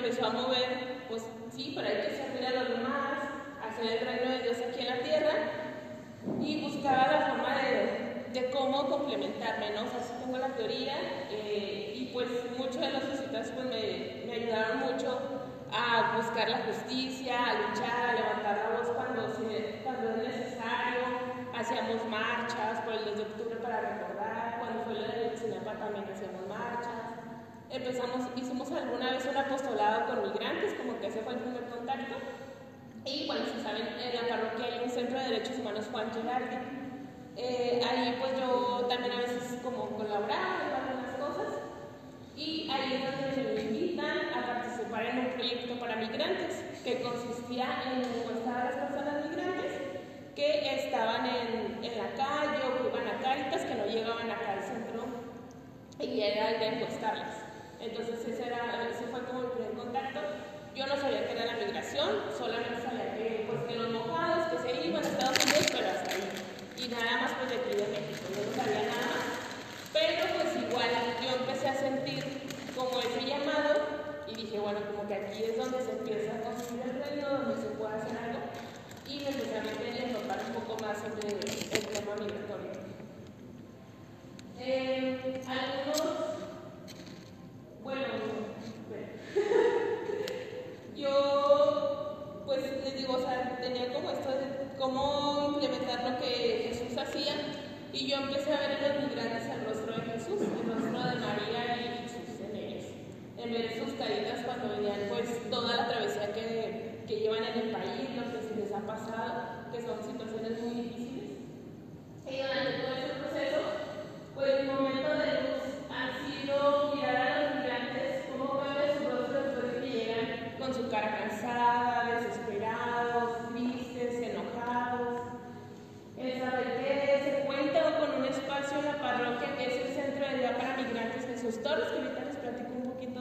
empezó a mover, pues sí, hay que servir a los demás, hacer el reino de Dios aquí en la tierra, y buscaba la forma de, cómo complementarme, ¿no? O sea, tengo la teoría eh, y pues muchos de los visitas pues me, ayudaron mucho a buscar la justicia, a luchar, a levantar la voz cuando, cuando es necesario, hacíamos marchas por el 2 de octubre para recordar, cuando fue la de Sinapa también hacíamos marchas, empezamos, hicimos alguna vez un apostolado con migrantes, como que ese fue el primer contacto, y bueno, si saben, en la parroquia hay un centro de derechos humanos Juan Girardi. Eh, ahí pues yo también a veces como colaboraba en algunas cosas y ahí es donde me invitan a participar en un proyecto para migrantes que consistía en encuestar a las personas migrantes que estaban en, en la calle o que iban a Cáritas, que no llegaban acá al centro y era de encuestarlas. Entonces ese, era, ese fue como el primer contacto. Yo no sabía qué era la migración, solamente sabía que, pues, que los mojados, que se iban a Estados Unidos, pero hasta ahí. Y nada más pues de aquí de México, yo no sabía nada más. Pero pues igual yo empecé a sentir como ese llamado y dije, bueno, como que aquí es donde se empieza a construir el reino, donde se puede hacer algo. Y me empecé a meter y a notar un poco más sobre el tema migratorio. Eh, algunos, bueno, yo, pues les digo, o sea, tenía como esto de cómo implementar lo que Jesús hacía y yo empecé a ver en los migrantes el rostro de Jesús, el rostro de María y Jesús en ellos. En ver sus caritas cuando venían pues toda la travesía que, que llevan en el país, lo que se les ha pasado, que son situaciones muy difíciles. Y durante todo ese proceso, pues mi momento de luz ha sido mirar a los migrantes, cómo ven su rostro después de que llegan con su cara cansada, desesperados, tristes, enojados. El saber que se cuenta con un espacio en la parroquia que es el centro de vida para que ahorita les platico un poquito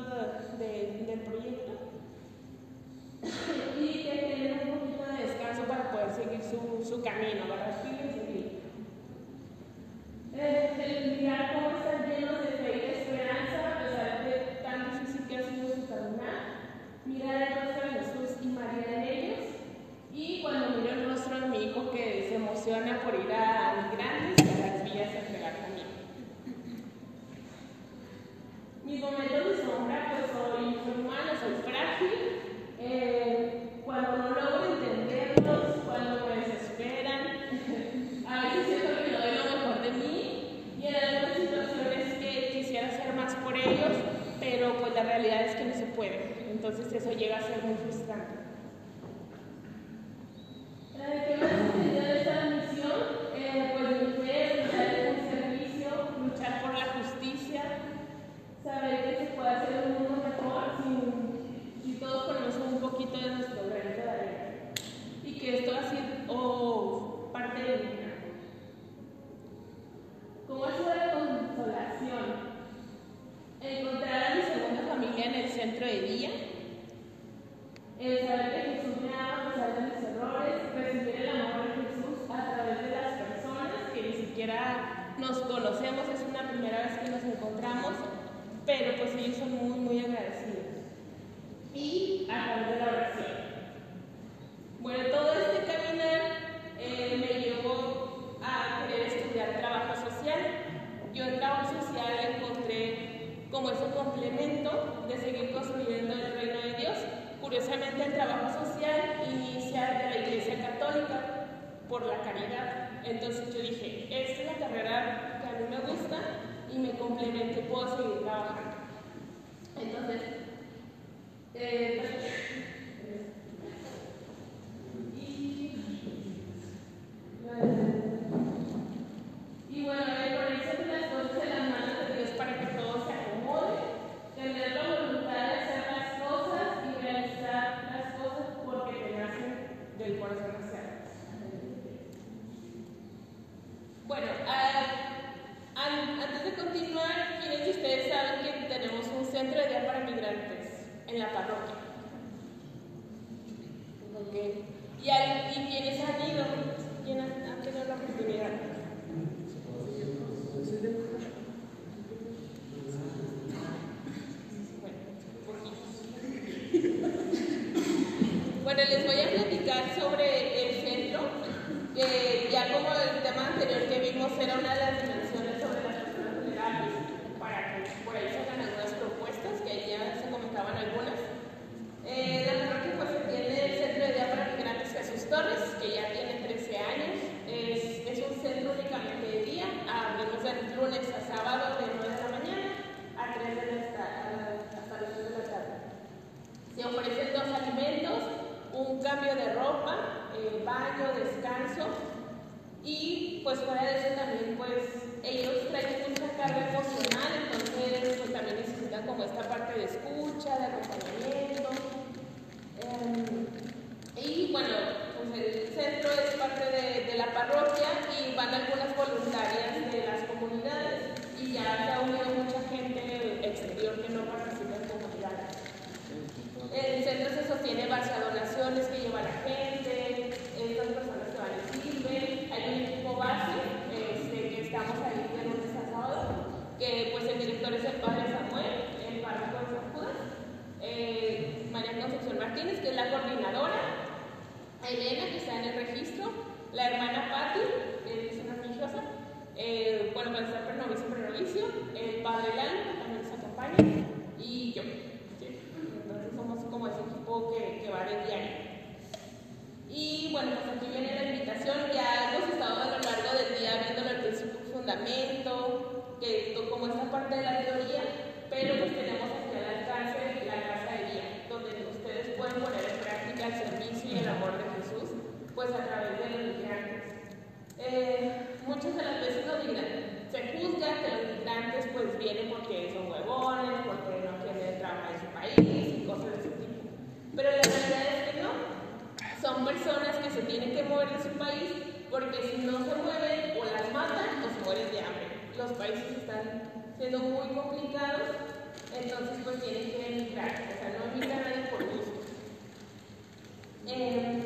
de- del proyecto. Y que tienen un poquito de descanso para poder seguir su, su camino, ¿verdad? ropa, eh, baño, descanso. Y pues fuera de eso también pues ellos traen mucha carga emocional, entonces pues también necesitan como esta parte de escucha, de acompañamiento tratamiento siendo muy complicados, entonces pues tienen que migrar, o sea, no migrar de por gusto. Eh,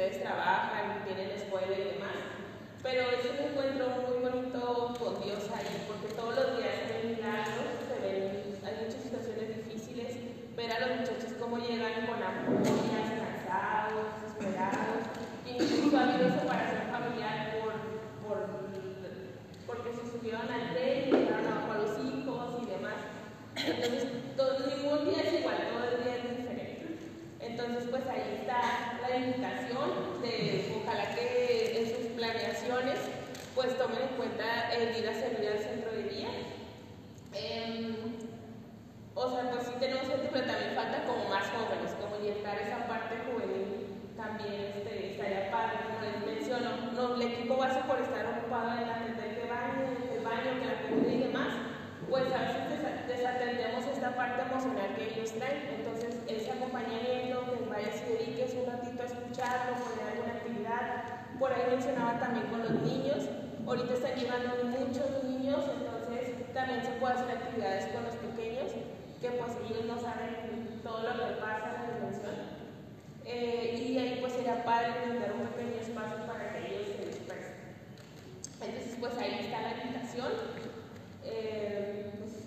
ustedes trabajan, tienen escuela y demás. Pero es un encuentro muy bonito con Dios ahí, porque todos los días se ven milagros, se ven, hay muchas situaciones difíciles, ver a los muchachos cómo llegan con ampollas, cansados, desesperados, incluso ha habido separación familiar por, por, porque se subieron al tren y llegaron abajo a los hijos y demás. Entonces, todo, ningún día es igual, todo el día es diferente. Entonces, pues ahí está planificación, de, ojalá que en sus planeaciones pues tomen en cuenta el ir a servir al centro de día. Em, o sea, pues sí tenemos gente, pero también falta como más jóvenes, como orientar esa parte juvenil también este, estaría padre, como les menciono, no, el equipo base por estar ocupado en atender que baño, el baño, que la comida y demás, pues a veces atendemos esta parte emocional que ellos traen. Entonces, ese acompañamiento, que el padre se dedique un ratito a escucharlo, poner alguna actividad. Por ahí mencionaba también con los niños. Ahorita están llevando muchos niños, entonces también se puede hacer actividades con los pequeños, que pues ellos no saben todo lo que pasa en la dimensión. Eh, y ahí pues sería padre brindar un pequeño espacio para que ellos se dispersen. Entonces pues ahí está la invitación. Eh, pues,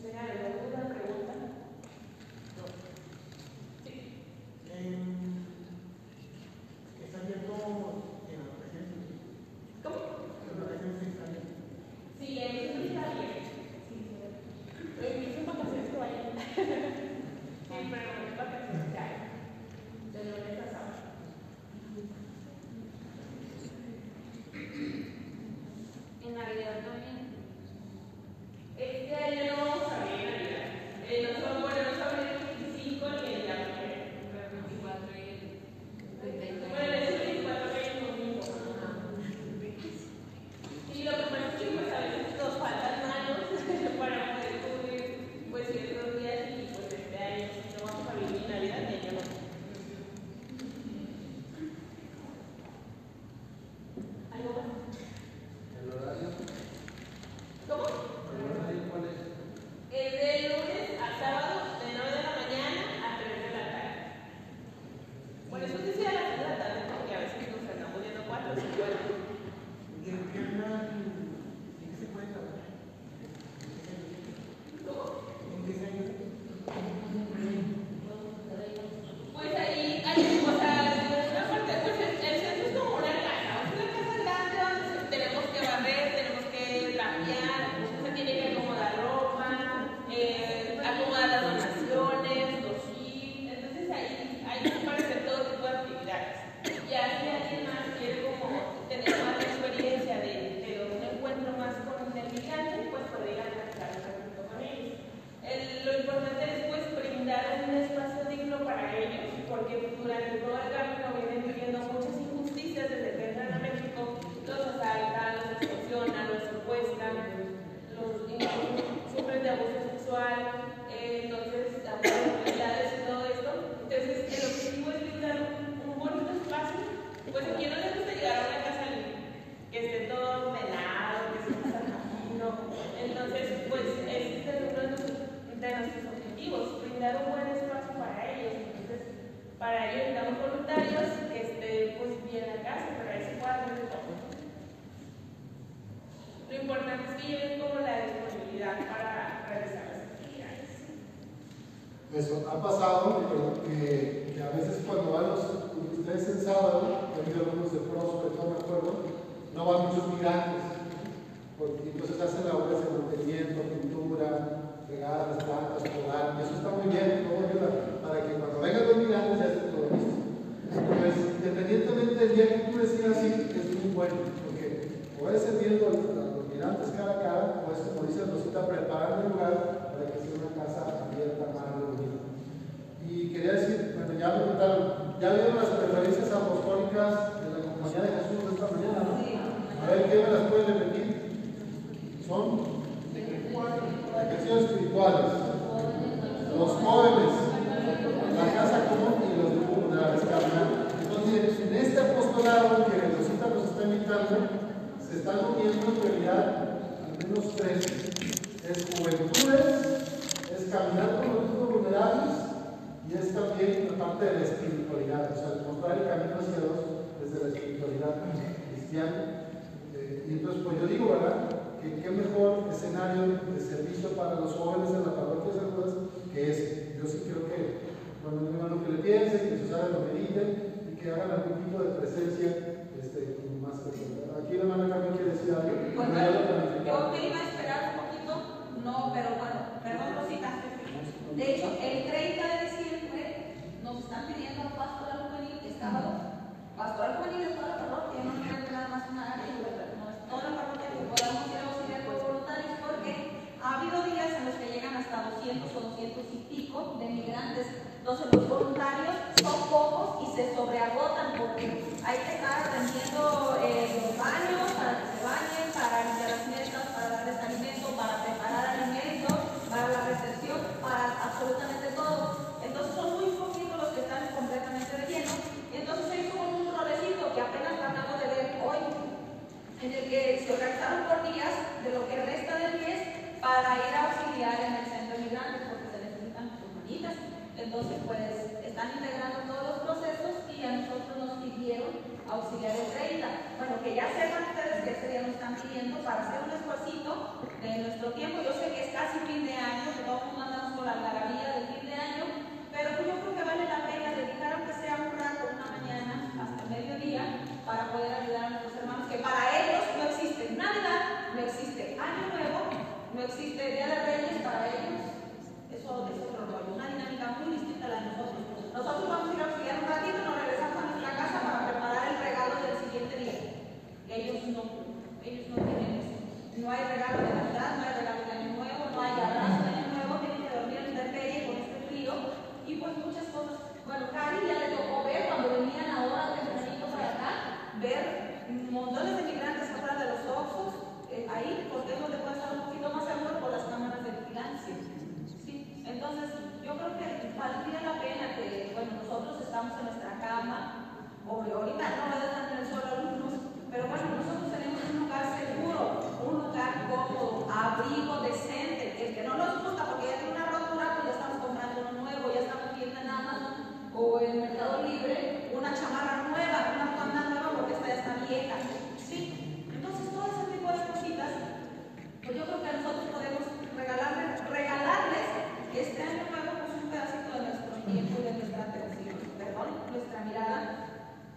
las puedes repetir? Son ejercicios espirituales. Los jóvenes, la casa común y los grupos de la. Entonces, en este apostolado que Rosita nos está invitando, se están uniendo en realidad al menos tres. Es juventudes, es caminar con los grupos vulnerables y es también la parte de la espiritualidad, o sea, mostrar el camino hacia Dios desde la espiritualidad cristiana pues yo digo, ¿verdad? Que qué mejor escenario de servicio para los jóvenes en la parroquia de San Judas que ese. Yo sí creo que, cuando mi hermano que le piensen, que sus áreas lo mediten y que hagan algún tipo de presencia este, más personal. Aquí la hermana Carmen quiere decir algo. Pues, yo me iba a esperar un poquito, no, pero bueno, perdón, Rosita. De hecho, el 30 de diciembre nos están pidiendo a Pastor Juvenil, que sábado, I think I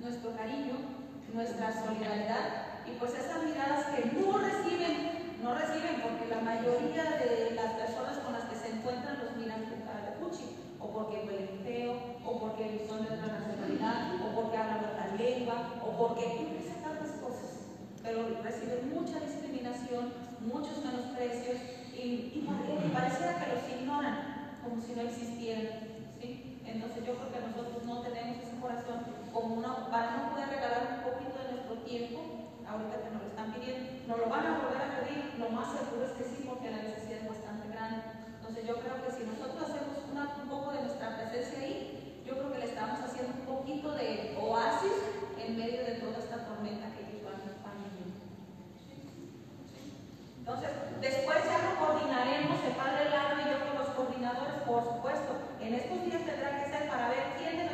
nuestro cariño, nuestra solidaridad y pues esas miradas que no reciben, no reciben porque la mayoría de las personas con las que se encuentran los miran con cara de cuchi, o porque huelen feo, o porque son de otra nacionalidad, o porque hablan otra lengua, o porque tantas cosas, pero reciben mucha discriminación, muchos menosprecios y, y, y pareciera que los ignoran como si no existieran. ¿sí? Entonces yo creo que nosotros no tenemos ese corazón como una, para no poder regalar un poquito de nuestro tiempo, ahorita que nos lo están pidiendo, nos lo van a volver a pedir, lo más seguro es que sí, porque la necesidad es bastante grande. Entonces yo creo que si nosotros hacemos una, un poco de nuestra presencia ahí, yo creo que le estamos haciendo un poquito de oasis en medio de toda esta tormenta que ellos van, van viviendo. Entonces, después ya lo coordinaremos, el padre Lalo y yo con los coordinadores, por supuesto. En estos días tendrá que ser para ver quién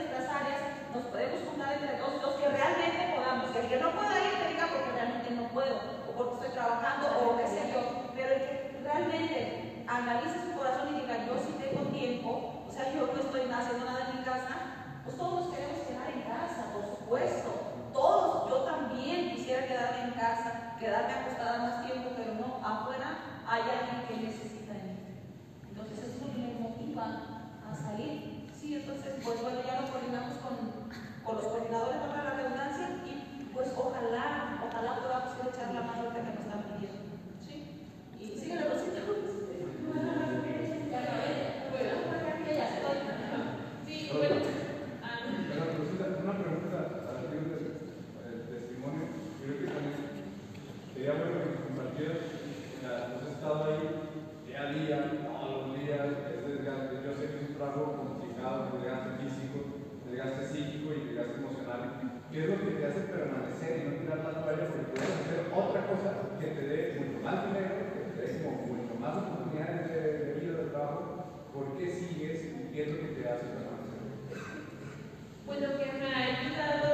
nos podemos juntar entre todos, los que realmente podamos. El que no pueda ir, que diga porque realmente no puedo, o porque estoy trabajando, o qué sé yo. Pero el que realmente analice su corazón y diga, yo sí tengo tiempo, o sea, yo no estoy haciendo nada en mi casa, pues todos nos queremos quedar en casa, por supuesto. Todos, yo también quisiera quedarme en casa, quedarme acostada más tiempo, pero no, afuera hay alguien que necesita de mí. Entonces eso es lo que me motiva a salir. Sí, entonces, pues bueno, ya lo coordinamos con, con los coordinadores para la redundancia y pues ojalá, ojalá podamos echar la mano que nos están pidiendo. Sí. Y síguele, Rosita. Ya estoy. Sí, bueno. ah, Pero, Rosita, una pregunta a la del del testimonio. Creo que también sería bueno que nos compartieras. ya, Hemos estado ahí día a día, todos los días, es desgaste. Yo sé que es un trabajo complicado, desgaste físico, desgaste psíquico y desgaste emocional. ¿Qué es lo que te hace permanecer y no tirar la toalla? Porque puedes hacer otra cosa que te dé mucho más dinero, que te dé como mucho más oportunidades de, de vida, de trabajo. ¿Por qué sigues y qué es lo que te hace permanecer? Pues lo que me ha ayudado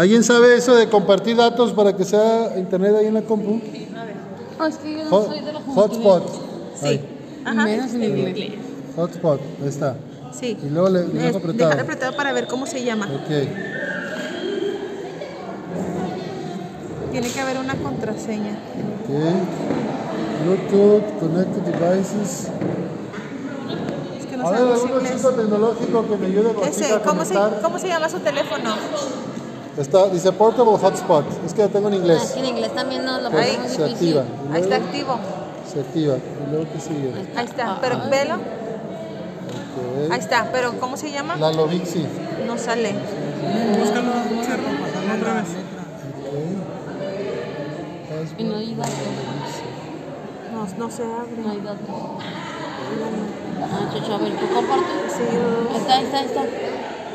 ¿Alguien sabe eso de compartir datos para que sea internet ahí en la compu? Oh, es que yo no Hot- soy de los hotspot. Sí. Ahí, Ajá. Menos en inglés. hotspot, ahí está. Sí. Y luego le, le dejo apretado. Dejar apretado para ver cómo se llama. Ok. Tiene que haber una contraseña. Ok. Bluetooth, connected devices. Es que no A ver, sabemos algún chico tecnológico que me ayude a ¿cómo, se. ¿Cómo se llama su teléfono? Está, dice portable hotspot. Es que lo tengo en inglés. Aquí en inglés también no lo ponemos se difícil. activa. Y Ahí está luego activo. Se activa. Y luego qué sigue. Ahí está. Pero velo. Ok. Ahí está. Pero ¿cómo se llama? La Lovixi. No sale. Búscalo, otra vez. Y no hay datos. No, no se abre. No hay datos. Ah, Chocho, a ver, ¿tú compartes? Sí, yo- Ahí está, ahí está, ahí está.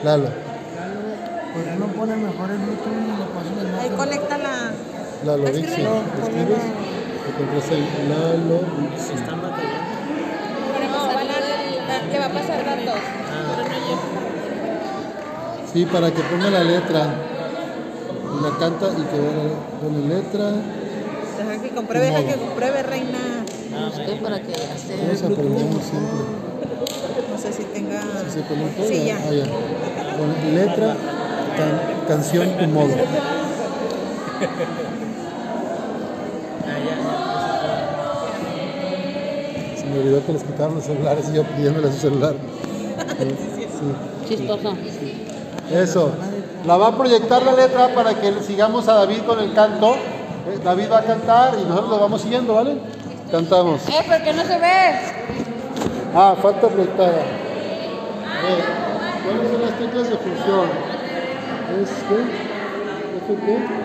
Lalo. ¿Por qué no pone mejor el Bluetooth y lo pasan en Ahí conecta la. La. Escribe. ¿Escribes? Te encuentras ahí. La Lovixi. No, van a, le va a pasar llega. Sí, para que ponga la letra. Y la canta y que vea la pone letra. Deja que compruebe, deja que compruebe, reina. Busqué para que Todos hacer. aprendemos siempre. No sé si tenga. ¿Sí se conectó? Sí, ya. Ah, ya. Pone letra, can- canción, tu modo. Se me olvidó que les quitaron los celulares y yo pidiéndole su celular. Sí. Chistoso. Eso. La va a proyectar la letra para que sigamos a David con el canto. Eh, David va a cantar y nosotros lo vamos siguiendo, ¿vale? Cantamos. ¡Eh, pero que no se ve! Ah, falta proyectada. A ver, ¿cuáles son las teclas de función? Este, ¿este qué?